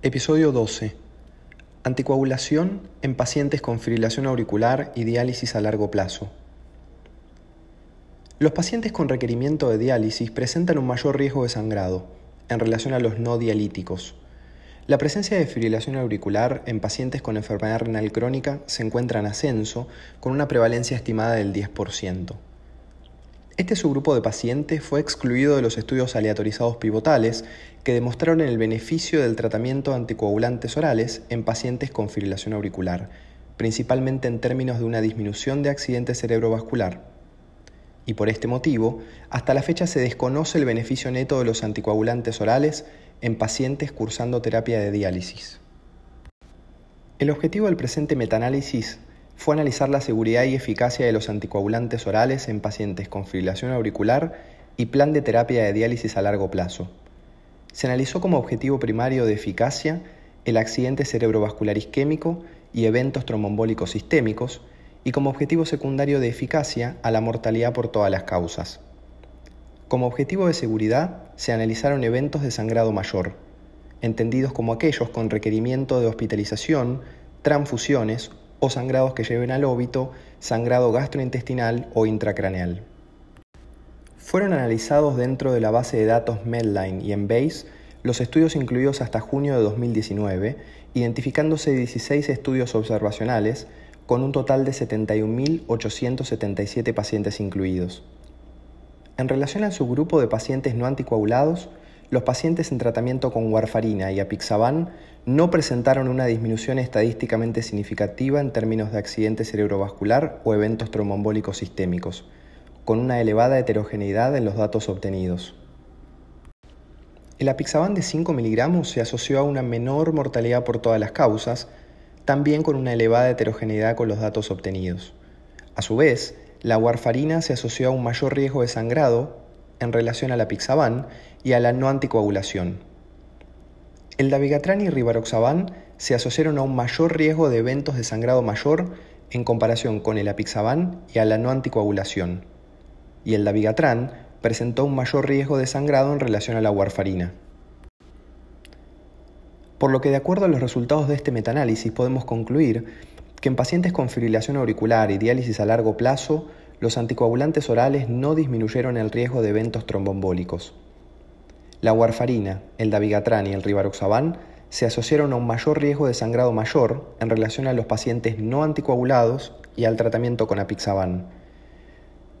Episodio 12. Anticoagulación en pacientes con fibrilación auricular y diálisis a largo plazo. Los pacientes con requerimiento de diálisis presentan un mayor riesgo de sangrado en relación a los no dialíticos. La presencia de fibrilación auricular en pacientes con enfermedad renal crónica se encuentra en ascenso con una prevalencia estimada del 10%. Este subgrupo de pacientes fue excluido de los estudios aleatorizados pivotales que demostraron el beneficio del tratamiento de anticoagulantes orales en pacientes con fibrilación auricular, principalmente en términos de una disminución de accidente cerebrovascular. Y por este motivo, hasta la fecha se desconoce el beneficio neto de los anticoagulantes orales en pacientes cursando terapia de diálisis. El objetivo del presente metaanálisis fue analizar la seguridad y eficacia de los anticoagulantes orales en pacientes con fibrilación auricular y plan de terapia de diálisis a largo plazo. Se analizó como objetivo primario de eficacia el accidente cerebrovascular isquémico y eventos tromboembólicos sistémicos y como objetivo secundario de eficacia a la mortalidad por todas las causas. Como objetivo de seguridad se analizaron eventos de sangrado mayor, entendidos como aquellos con requerimiento de hospitalización, transfusiones o sangrados que lleven al óbito, sangrado gastrointestinal o intracraneal. Fueron analizados dentro de la base de datos Medline y Embase los estudios incluidos hasta junio de 2019, identificándose 16 estudios observacionales con un total de 71.877 pacientes incluidos. En relación al subgrupo de pacientes no anticoagulados, los pacientes en tratamiento con warfarina y apixaban no presentaron una disminución estadísticamente significativa en términos de accidente cerebrovascular o eventos tromboembólicos sistémicos, con una elevada heterogeneidad en los datos obtenidos. El apixaban de 5 miligramos se asoció a una menor mortalidad por todas las causas, también con una elevada heterogeneidad con los datos obtenidos. A su vez, la warfarina se asoció a un mayor riesgo de sangrado en relación a la pixaban y a la no anticoagulación. El dabigatran y rivaroxaban se asociaron a un mayor riesgo de eventos de sangrado mayor en comparación con el apixaban y a la no anticoagulación. Y el dabigatran presentó un mayor riesgo de sangrado en relación a la warfarina. Por lo que de acuerdo a los resultados de este metaanálisis podemos concluir que en pacientes con fibrilación auricular y diálisis a largo plazo, los anticoagulantes orales no disminuyeron el riesgo de eventos tromboembólicos. La warfarina, el dabigatran y el rivaroxaban se asociaron a un mayor riesgo de sangrado mayor en relación a los pacientes no anticoagulados y al tratamiento con apixaban.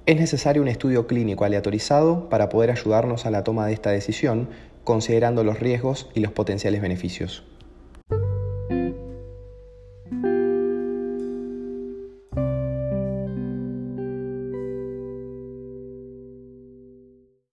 Es necesario un estudio clínico aleatorizado para poder ayudarnos a la toma de esta decisión, considerando los riesgos y los potenciales beneficios.